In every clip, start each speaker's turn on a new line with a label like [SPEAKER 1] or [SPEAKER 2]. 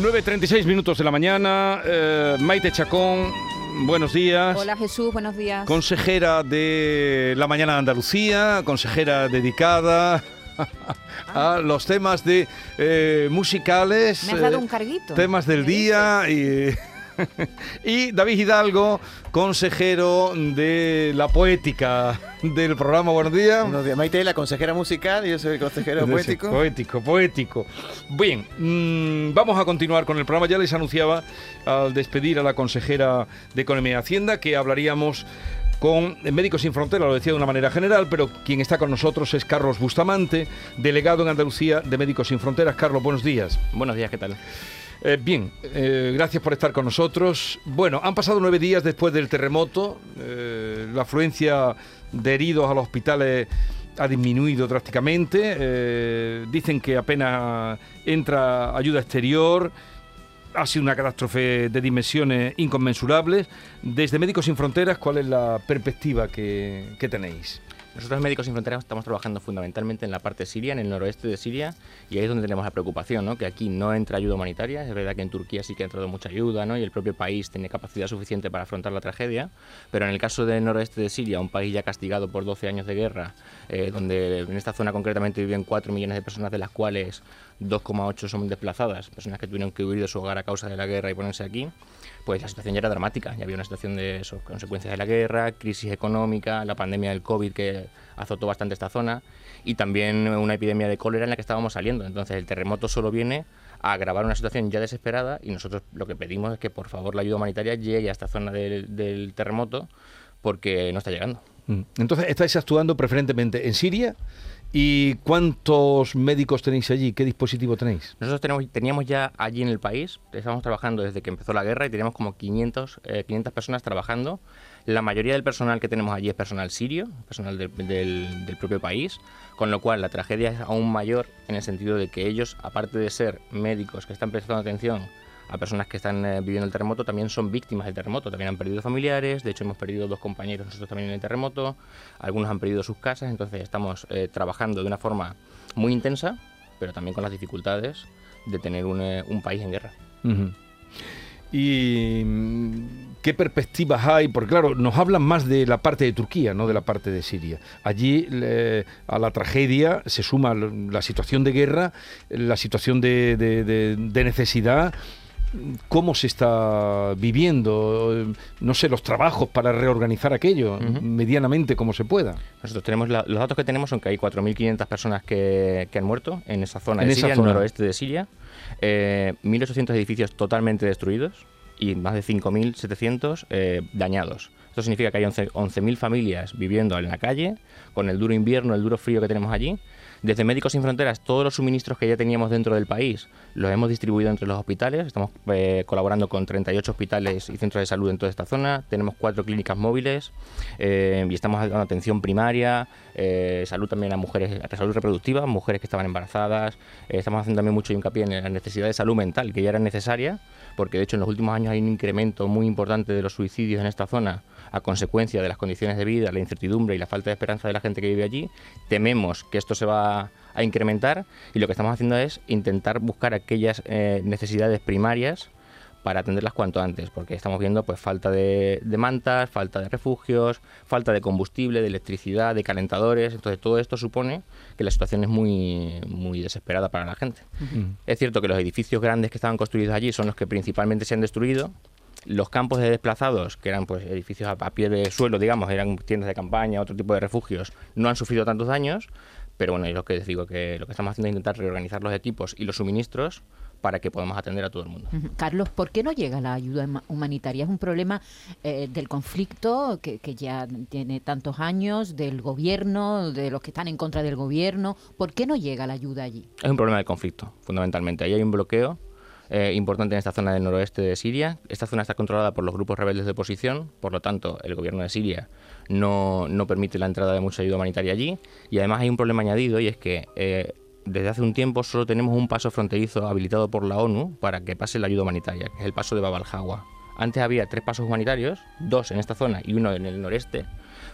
[SPEAKER 1] 9.36 minutos de la mañana. Eh, Maite Chacón, buenos días.
[SPEAKER 2] Hola Jesús, buenos días.
[SPEAKER 1] Consejera de La Mañana de Andalucía, consejera dedicada a los temas de eh, musicales.
[SPEAKER 2] Me has dado
[SPEAKER 1] eh,
[SPEAKER 2] un carguito.
[SPEAKER 1] Temas del
[SPEAKER 2] ¿Me
[SPEAKER 1] día y... y David Hidalgo, consejero de la poética del programa Buenos días.
[SPEAKER 3] Buenos días, Maite, la consejera musical y yo soy el consejero
[SPEAKER 1] Sí,
[SPEAKER 3] poético.
[SPEAKER 1] Poético, poético. Bien, mm, vamos a continuar con el programa. Ya les anunciaba al despedir a la consejera de Economía y Hacienda que hablaríamos con Médicos Sin Fronteras, lo decía de una manera general, pero quien está con nosotros es Carlos Bustamante, delegado en Andalucía de Médicos Sin Fronteras. Carlos, buenos días.
[SPEAKER 4] Buenos días, ¿qué tal?
[SPEAKER 1] Eh, bien, eh, gracias por estar con nosotros. Bueno, han pasado nueve días después del terremoto. eh, la afluencia de heridos a los hospitales ha disminuido drásticamente. eh, dicen que apenas entra ayuda exterior. Ha sido una catástrofe de dimensiones inconmensurables. Desde Médicos Sin Fronteras, ¿cuál es la perspectiva que, que tenéis?
[SPEAKER 4] Nosotros Médicos Sin Fronteras estamos trabajando fundamentalmente en la parte siria, en el noroeste de Siria, y ahí es donde tenemos la preocupación, ¿no? que aquí no entra ayuda humanitaria. Es verdad que en Turquía sí que ha entrado mucha ayuda, ¿no? y el propio país tiene capacidad suficiente para afrontar la tragedia, pero en el caso del noroeste de Siria, un país ya castigado por 12 años de guerra, eh, donde en esta zona concretamente viven 4 millones de personas, de las cuales 2,8 son desplazadas, personas que tuvieron que huir de su hogar a causa de la guerra y ponerse aquí, pues la situación ya era dramática. Ya había una situación de eso, consecuencias de la guerra, crisis económica, la pandemia del COVID que azotó bastante esta zona y también una epidemia de cólera en la que estábamos saliendo. Entonces el terremoto solo viene a agravar una situación ya desesperada y nosotros lo que pedimos es que por favor la ayuda humanitaria llegue a esta zona del, terremoto porque no está llegando.
[SPEAKER 1] Mm. Entonces, estáis actuando preferentemente en Siria. ¿Y cuántos médicos tenéis allí? ¿Qué dispositivo tenéis?
[SPEAKER 4] Nosotros tenemos, teníamos ya allí en el país, estamos trabajando desde que empezó la guerra y teníamos como 500, eh, 500 personas trabajando. La mayoría del personal que tenemos allí es personal sirio, personal del- del propio país, con lo cual la tragedia es aún mayor en el sentido de que ellos, aparte de ser médicos que están prestando atención a personas que están eh, viviendo el terremoto, también son víctimas del terremoto, también han perdido familiares, de hecho hemos perdido dos compañeros nosotros también en el terremoto, algunos han perdido sus casas, entonces estamos eh, trabajando de una forma muy intensa, pero también con las dificultades de tener un, eh, un país en guerra.
[SPEAKER 1] ¿Y mm, qué perspectivas hay? Porque claro, nos hablan más de la parte de Turquía, no de la parte de Siria. Allí a la tragedia se suma la situación de guerra, la situación de necesidad. ¿Cómo se está viviendo? No sé, los trabajos para reorganizar aquello
[SPEAKER 4] Ujú.
[SPEAKER 1] medianamente como se pueda.
[SPEAKER 4] Nosotros tenemos la- los datos que tenemos son que hay 4.500 personas que, que han muerto en esa zona
[SPEAKER 1] En
[SPEAKER 4] de
[SPEAKER 1] esa
[SPEAKER 4] Siria,
[SPEAKER 1] zona.
[SPEAKER 4] el noroeste de Siria, eh, 1.800 edificios totalmente destruidos y más de 5.700 eh, dañados. Esto significa que hay 11 11.000 familias viviendo en la calle, con el duro invierno, el duro frío que tenemos allí. Desde Médicos Sin Fronteras, todos los suministros que ya teníamos dentro del país los hemos distribuido entre los hospitales. Estamos eh, colaborando con 38 hospitales y centros de salud en toda esta zona. Tenemos cuatro clínicas móviles eh, y estamos dando atención primaria, eh, salud también a mujeres, salud reproductiva, mujeres que estaban embarazadas. Estamos haciendo también mucho hincapié en la necesidad de salud mental, que ya era necesaria, porque de hecho en los últimos años hay un incremento muy importante de los suicidios en esta zona a consecuencia de las condiciones de vida, la incertidumbre y la falta de esperanza de la gente que vive allí. Tememos que esto se va a incrementar y lo que estamos haciendo es intentar buscar aquellas eh, necesidades primarias para atenderlas cuanto antes, porque estamos viendo pues falta de, de mantas, falta de refugios, falta de combustible, de electricidad, de calentadores, entonces todo esto supone que la situación es muy, muy desesperada para la gente. Es cierto que los edificios grandes que estaban construidos allí son los que principalmente se han destruido. Los campos de desplazados, que eran pues edificios a, a pie de suelo, digamos, eran tiendas de campaña, otro tipo de refugios, no han sufrido tantos daños, pero bueno, es lo que les digo, que lo que estamos haciendo es intentar reorganizar los equipos y los suministros para que podamos atender a todo el mundo.
[SPEAKER 2] Carlos, ¿por qué no llega la ayuda huma- humanitaria? Es un problema eh, del conflicto que, que ya tiene tantos años, del gobierno, de los que están en contra del gobierno. ¿Por qué no llega la ayuda allí?
[SPEAKER 4] Es un problema de conflicto, fundamentalmente. Ahí hay un bloqueo eh, importante en esta zona del noroeste de Siria. Esta zona está controlada por los grupos rebeldes de oposición, por lo tanto, el gobierno de Siria no, no permite la entrada de mucha ayuda humanitaria allí. Y además hay un problema añadido y es que eh, desde hace un tiempo solo tenemos un paso fronterizo habilitado por la ONU para que pase la ayuda humanitaria, que es el paso de Bab al-Hawa. Antes había tres pasos humanitarios, dos en esta zona y uno en el noreste,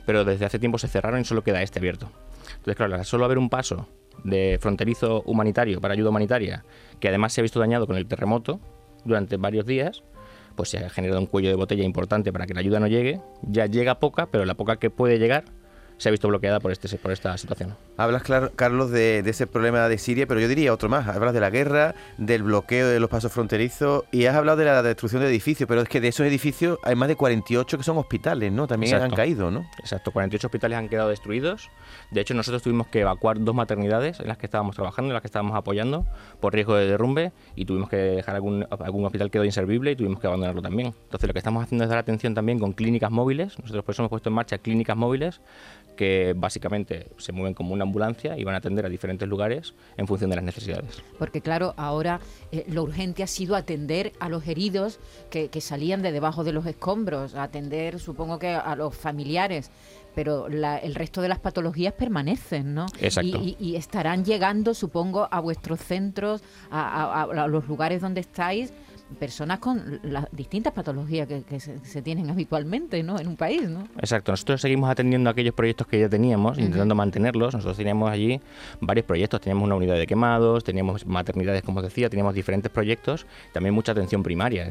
[SPEAKER 4] pero desde hace tiempo se cerraron y solo queda este abierto. Entonces, claro, solo haber un paso de fronterizo humanitario para ayuda humanitaria, que además se ha visto dañado con el terremoto, durante varios días, pues se ha generado un cuello de botella importante para que la ayuda no llegue. Ya llega poca, pero la poca que puede llegar se ha visto bloqueada por, este, por esta situación.
[SPEAKER 3] Hablas, Carlos, de, ese problema de Siria, pero yo diría otro más. Hablas de la guerra, del bloqueo de los pasos fronterizos y has hablado de la destrucción de edificios, pero es que de esos edificios hay más de 48 que son hospitales, ¿no? También han caído, ¿no?
[SPEAKER 4] Exacto, 48 hospitales han quedado destruidos. De hecho, nosotros tuvimos que evacuar dos maternidades en las que estábamos trabajando, en las que estábamos apoyando por riesgo de derrumbe y tuvimos que dejar algún, algún hospital quedó inservible y tuvimos que abandonarlo también. Entonces, lo que estamos haciendo es dar atención también con clínicas móviles. Nosotros por eso hemos puesto en marcha clínicas móviles que básicamente se mueven como una ambulancia y van a atender a diferentes lugares en función de las necesidades.
[SPEAKER 2] Porque claro, ahora eh, lo urgente ha sido atender a los heridos que, salían de debajo de los escombros, atender supongo que a los familiares, pero el resto de las patologías permanecen, ¿no?
[SPEAKER 4] Exacto.
[SPEAKER 2] Y, estarán llegando, supongo, a vuestros centros, a los lugares donde estáis personas con las distintas patologías que, se, tienen habitualmente ¿no? en un país. ¿no?
[SPEAKER 4] Exacto, nosotros seguimos atendiendo aquellos proyectos que ya teníamos, intentando mantenerlos. Nosotros teníamos allí varios proyectos, teníamos una unidad de quemados, teníamos maternidades, como os decía, teníamos diferentes proyectos, también mucha atención primaria.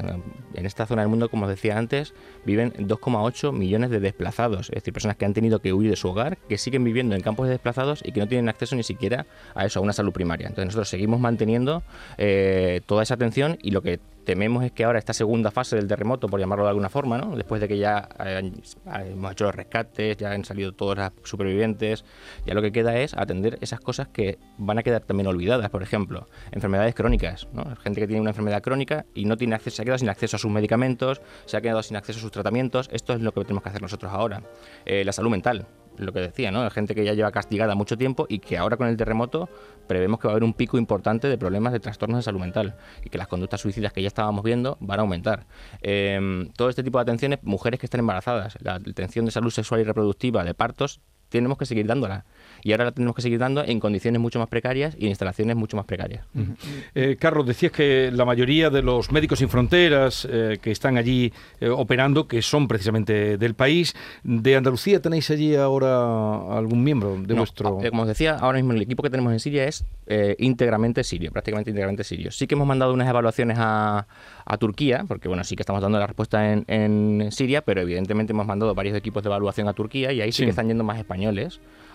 [SPEAKER 4] En esta zona del mundo, como os decía antes, viven 2,8 millones de desplazados, es decir, personas que han tenido que huir de su hogar, que siguen viviendo en campos de desplazados y que no tienen acceso ni siquiera a eso, a una salud primaria. Entonces nosotros seguimos manteniendo eh, toda esa atención y lo que tememos es que ahora esta segunda fase del terremoto, por llamarlo de alguna forma, después de que ya hemos hecho los rescates, ya han salido todos los supervivientes, ya lo que queda es atender esas cosas que van a quedar también olvidadas, por ejemplo, enfermedades crónicas, gente que tiene una enfermedad crónica y no tiene acceso, se ha quedado sin acceso a sus medicamentos, se ha quedado sin acceso a sus tratamientos, esto es lo que tenemos que hacer nosotros ahora. Eh, la salud mental, lo que decía, ¿no? Gente que ya lleva castigada mucho tiempo y que ahora con el terremoto prevemos que va a haber un pico importante de problemas de trastornos de salud mental y que las conductas suicidas que ya estábamos viendo van a aumentar. Em, todo este tipo de atenciones, mujeres que están embarazadas, la atención de salud sexual y reproductiva, de partos, tenemos que seguir dándola y ahora la tenemos que seguir dando en condiciones mucho más precarias y en instalaciones mucho más precarias.
[SPEAKER 1] Eh, Carlos, decías que la mayoría de los médicos sin fronteras eh, que están allí eh, operando, que son precisamente del país, ¿de Andalucía tenéis allí ahora algún miembro de vuestro...?
[SPEAKER 4] como os decía, ahora mismo el equipo que tenemos en Siria es íntegramente sirio, prácticamente íntegramente sirio. Sí que hemos mandado unas evaluaciones a, Turquía, porque bueno, sí que estamos dando la respuesta en, Siria, pero evidentemente hemos mandado varios equipos de evaluación a Turquía y ahí sí, sí que están yendo más españoles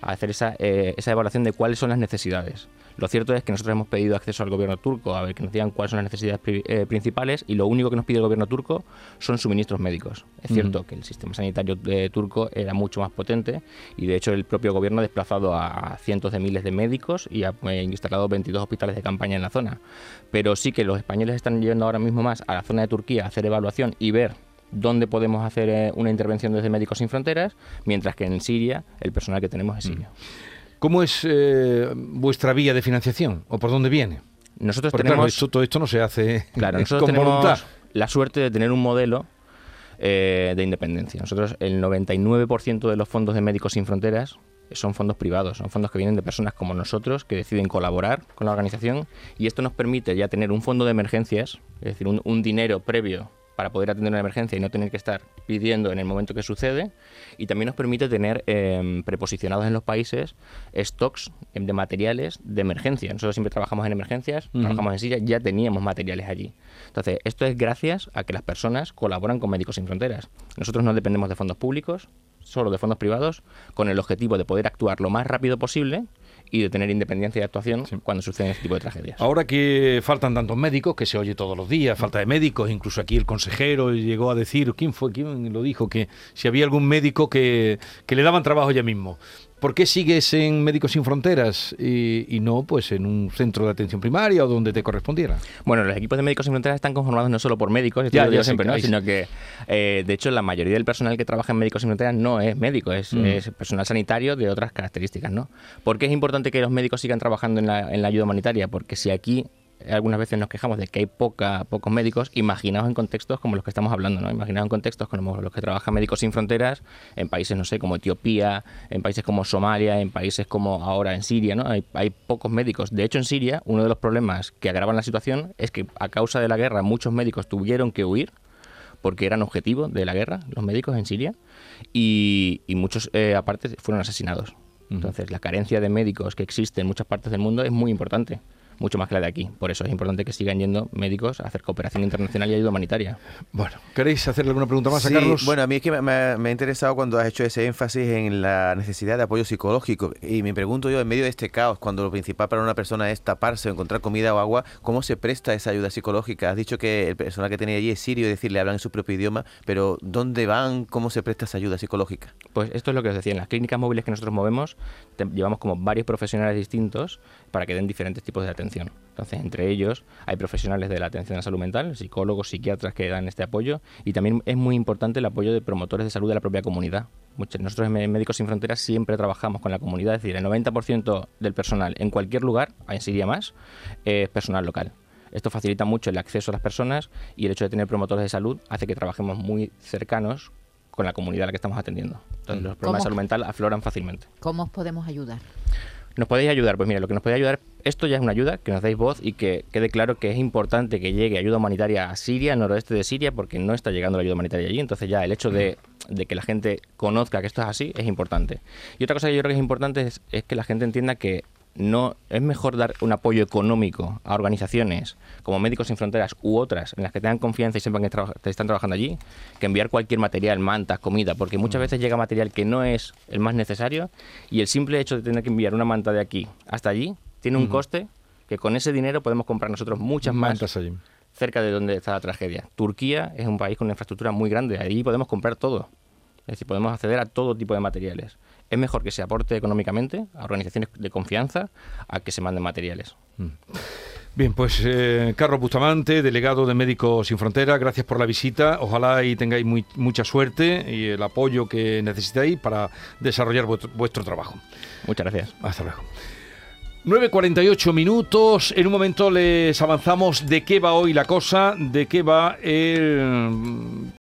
[SPEAKER 4] a hacer esa, eh, esa evaluación de cuáles son las necesidades. Lo cierto es que nosotros hemos pedido acceso al gobierno turco a ver que nos digan cuáles son las necesidades eh, principales y lo único que nos pide el gobierno turco son suministros médicos. Es cierto que el sistema sanitario de turco era mucho más potente y de hecho el propio gobierno ha desplazado a cientos de miles de médicos y ha eh, instalado 22 hospitales de campaña en la zona. Pero sí que los españoles están yendo ahora mismo más a la zona de Turquía a hacer evaluación y ver dónde podemos hacer eh, una intervención desde Médicos Sin Fronteras, mientras que en Siria el personal que tenemos es sirio.
[SPEAKER 1] ¿Cómo es eh, vuestra vía de financiación o por dónde viene?
[SPEAKER 4] Nosotros tenemos
[SPEAKER 1] todo esto no se hace
[SPEAKER 4] claro, nosotros tenemos la suerte de tener un modelo eh, de independencia. Nosotros el 99% de los fondos de Médicos Sin Fronteras son fondos privados, son fondos que vienen de personas como nosotros que deciden colaborar con la organización y esto nos permite ya tener un fondo de emergencias, es decir, un dinero previo para poder atender una emergencia y no tener que estar pidiendo en el momento que sucede. Y también nos permite tener em, preposicionados en los países stocks de materiales de emergencia. Nosotros siempre trabajamos en emergencias, trabajamos en Siria, ya teníamos materiales allí. Entonces, esto es gracias a que las personas colaboran con Médicos Sin Fronteras. Nosotros no dependemos de fondos públicos, solo de fondos privados, con el objetivo de poder actuar lo más rápido posible y de tener independencia de actuación cuando suceden este tipo de tragedias.
[SPEAKER 1] Ahora que faltan tantos médicos, que se oye todos los días, falta de médicos, incluso aquí el consejero llegó a decir, ¿quién fue? ¿Quién lo dijo? Que si había algún médico que, que le daban trabajo ya mismo. ¿Por qué sigues en Médicos Sin Fronteras y, no pues en un centro de atención primaria o donde te correspondiera?
[SPEAKER 4] Bueno, los equipos de Médicos Sin Fronteras están conformados no solo por médicos, ya, ya siempre, ¿no? sino que eh, de hecho la mayoría del personal que trabaja en Médicos Sin Fronteras no es médico, es, mm. personal sanitario de otras características. ¿no? ¿Por qué es importante que los médicos sigan trabajando en la, en la ayuda humanitaria? Porque si aquí algunas veces nos quejamos de que hay poca, pocos médicos, imaginaos en contextos como los que estamos hablando, ¿no? Imaginaos en contextos como los que trabajan Médicos Sin Fronteras, en países, no sé, como Etiopía, en países como Somalia, en países como ahora en Siria, ¿no? Hay, hay pocos médicos. De hecho, en Siria, uno de los problemas que agravan la situación es que a causa de la guerra muchos médicos tuvieron que huir porque eran objetivo de la guerra, los médicos en Siria, y, muchos, eh, aparte, fueron asesinados. Entonces, la carencia de médicos que existe en muchas partes del mundo es muy importante mucho más que la de aquí. Por eso es importante que sigan yendo médicos a hacer cooperación internacional y ayuda humanitaria.
[SPEAKER 1] Bueno, ¿queréis hacerle alguna pregunta más a Carlos?
[SPEAKER 3] Bueno, a mí es que me, me- me ha interesado cuando has hecho ese énfasis en la necesidad de apoyo psicológico. Y me pregunto yo, en medio de este caos, cuando lo principal para una persona es taparse o encontrar comida o agua, ¿cómo se presta esa ayuda psicológica? Has dicho que el personal que tenía allí es sirio, es decir, le hablan en su propio idioma, pero ¿dónde van? ¿Cómo se presta esa ayuda psicológica?
[SPEAKER 4] Pues esto es lo que os decía, en las clínicas móviles que nosotros movemos te- llevamos como varios profesionales distintos para que den diferentes tipos de atención. Entonces, entre ellos hay profesionales de la atención a la salud mental, psicólogos, psiquiatras que dan este apoyo y también es muy importante el apoyo de promotores de salud de la propia comunidad. Muchos- Nosotros en Médicos Sin Fronteras siempre trabajamos con la comunidad, es decir, el 90% del personal en cualquier lugar, en Siria más, es personal local. Esto facilita mucho el acceso a las personas y el hecho de tener promotores de salud hace que trabajemos muy cercanos con la comunidad a la que estamos atendiendo. Entonces, los problemas de salud mental afloran fácilmente.
[SPEAKER 2] ¿Cómo os podemos ayudar?
[SPEAKER 4] ¿Nos podéis ayudar? Pues mira, lo que nos puede ayudar, esto ya es una ayuda, que nos deis voz y que quede claro que es importante que llegue ayuda humanitaria a Siria, al noroeste de Siria, porque no está llegando la ayuda humanitaria allí. Entonces ya el hecho de, de que la gente conozca que esto es así es importante. Y otra cosa que yo creo que es importante es, es que la gente entienda que no es mejor dar un apoyo económico a organizaciones como Médicos Sin Fronteras u otras en las que tengan confianza y sepan que están trabajando allí que enviar cualquier material, mantas, comida, porque muchas veces llega material que no es el más necesario y el simple hecho de tener que enviar una manta de aquí hasta allí tiene un coste que con ese dinero podemos comprar nosotros muchas más
[SPEAKER 1] Mantas allí.
[SPEAKER 4] cerca de donde está la tragedia. Turquía es un país con una infraestructura muy grande, allí podemos comprar todo. Es decir, podemos acceder a todo tipo de materiales. Es mejor que se aporte económicamente a organizaciones de confianza a que se manden materiales.
[SPEAKER 1] Bien, pues eh, Carlos Bustamante, delegado de Médicos Sin Fronteras, gracias por la visita. Ojalá y tengáis muy- mucha suerte y el apoyo que necesitáis para desarrollar vuestro, vuestro trabajo.
[SPEAKER 4] Muchas gracias.
[SPEAKER 1] Hasta luego. 9.48 minutos. En un momento les avanzamos de qué va hoy la cosa, de qué va el